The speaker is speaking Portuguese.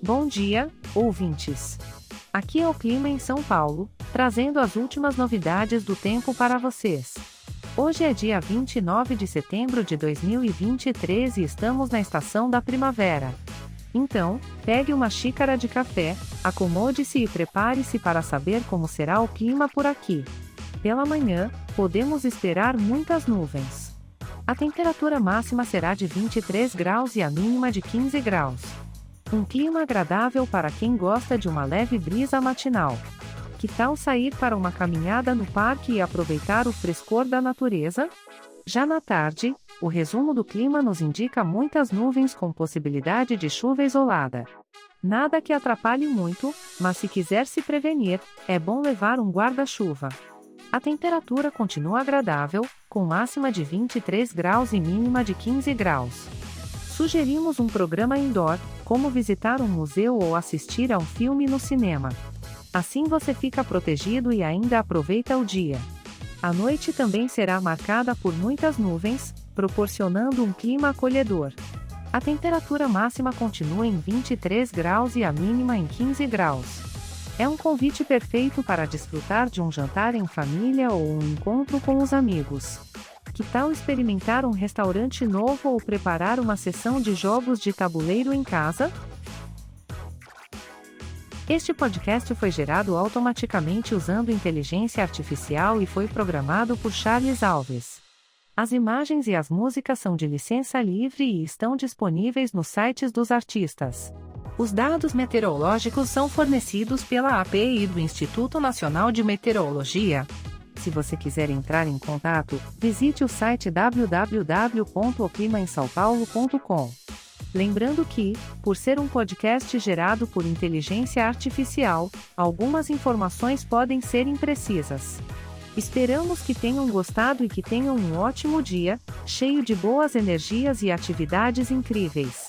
Bom dia, ouvintes. Aqui é o clima em São Paulo, trazendo as últimas novidades do tempo para vocês. Hoje é dia 29 de setembro de 2023 e estamos na estação da primavera. Então, pegue uma xícara de café, acomode-se e prepare-se para saber como será o clima por aqui. Pela manhã, podemos esperar muitas nuvens. A temperatura máxima será de 23 graus e a mínima de 15 graus. Um clima agradável para quem gosta de uma leve brisa matinal. Que tal sair para uma caminhada no parque e aproveitar o frescor da natureza? Já na tarde, o resumo do clima nos indica muitas nuvens com possibilidade de chuva isolada. Nada que atrapalhe muito, mas se quiser se prevenir, é bom levar um guarda-chuva. A temperatura continua agradável, com máxima de 23 graus e mínima de 15 graus. Sugerimos um programa indoor, como visitar um museu ou assistir a um filme no cinema. Assim você fica protegido e ainda aproveita o dia. A noite também será marcada por muitas nuvens, proporcionando um clima acolhedor. A temperatura máxima continua em 23 graus e a mínima em 15 graus. É um convite perfeito para desfrutar de um jantar em família ou um encontro com os amigos. Que tal experimentar um restaurante novo ou preparar uma sessão de jogos de tabuleiro em casa? Este podcast foi gerado automaticamente usando inteligência artificial e foi programado por Charles Alves. As imagens e as músicas são de licença livre e estão disponíveis nos sites dos artistas. Os dados meteorológicos são fornecidos pela API do Instituto Nacional de Meteorologia. Se você quiser entrar em contato, visite o site www.oclimaemsaopaulo.com. Lembrando que, por ser um podcast gerado por inteligência artificial, algumas informações podem ser imprecisas. Esperamos que tenham gostado e que tenham um ótimo dia, cheio de boas energias e atividades incríveis.